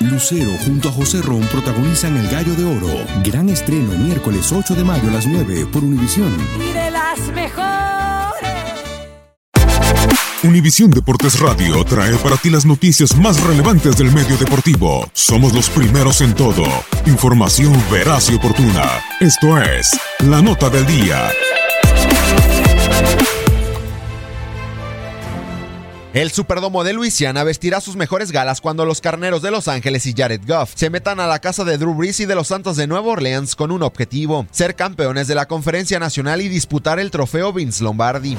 Lucero junto a José Ron protagonizan El Gallo de Oro. Gran estreno miércoles 8 de mayo a las 9 por Univisión. Y de las mejores. Univisión Deportes Radio trae para ti las noticias más relevantes del medio deportivo. Somos los primeros en todo. Información veraz y oportuna. Esto es La Nota del Día. El Superdomo de Luisiana vestirá sus mejores galas cuando los carneros de Los Ángeles y Jared Goff se metan a la casa de Drew Brees y de los Santos de Nueva Orleans con un objetivo: ser campeones de la Conferencia Nacional y disputar el trofeo Vince Lombardi.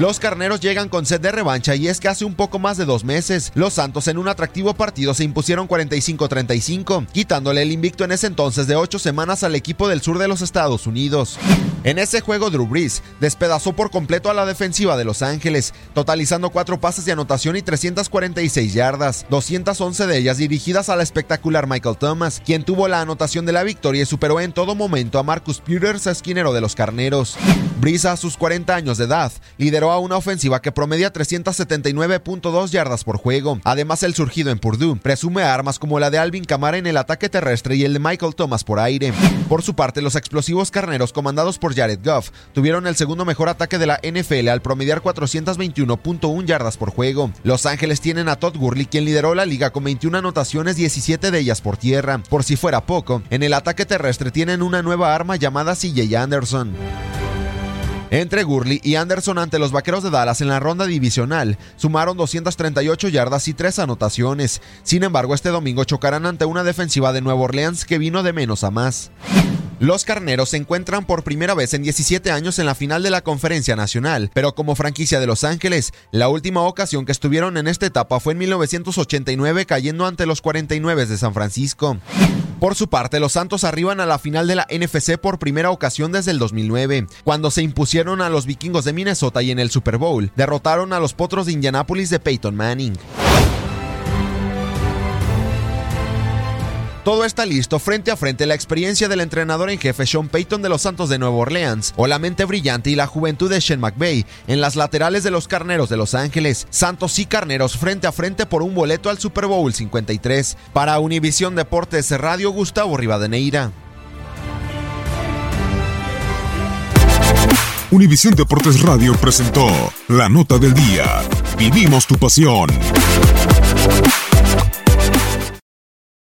Los carneros llegan con sed de revancha y es que hace un poco más de dos meses, los Santos en un atractivo partido se impusieron 45-35, quitándole el invicto en ese entonces de ocho semanas al equipo del sur de los Estados Unidos. En ese juego, Drew Brees despedazó por completo a la defensiva de Los Ángeles, totalizando cuatro pases de anotación y 346 yardas, 211 de ellas dirigidas al espectacular Michael Thomas, quien tuvo la anotación de la victoria y superó en todo momento a Marcus Peters, esquinero de los Carneros. Brisa, a sus 40 años de edad, lideró a una ofensiva que promedia 379.2 yardas por juego. Además, el surgido en Purdue presume armas como la de Alvin Kamara en el ataque terrestre y el de Michael Thomas por aire. Por su parte, los explosivos carneros comandados por Jared Goff tuvieron el segundo mejor ataque de la NFL al promediar 421.1 yardas por juego. Los Ángeles tienen a Todd Gurley, quien lideró la liga con 21 anotaciones, 17 de ellas por tierra. Por si fuera poco, en el ataque terrestre tienen una nueva arma llamada CJ Anderson. Entre Gurley y Anderson ante los Vaqueros de Dallas en la ronda divisional sumaron 238 yardas y 3 anotaciones. Sin embargo, este domingo chocarán ante una defensiva de Nueva Orleans que vino de menos a más. Los Carneros se encuentran por primera vez en 17 años en la final de la Conferencia Nacional, pero como franquicia de Los Ángeles, la última ocasión que estuvieron en esta etapa fue en 1989 cayendo ante los 49 de San Francisco. Por su parte, los Santos arriban a la final de la NFC por primera ocasión desde el 2009, cuando se impusieron a los vikingos de Minnesota y en el Super Bowl derrotaron a los potros de Indianápolis de Peyton Manning. Todo está listo frente a frente la experiencia del entrenador en jefe Sean Payton de los Santos de Nueva Orleans o la mente brillante y la juventud de Sean McVay en las laterales de los Carneros de Los Ángeles. Santos y Carneros frente a frente por un boleto al Super Bowl 53. Para Univisión Deportes Radio Gustavo Rivadeneira. Univisión Deportes Radio presentó la nota del día. Vivimos tu pasión.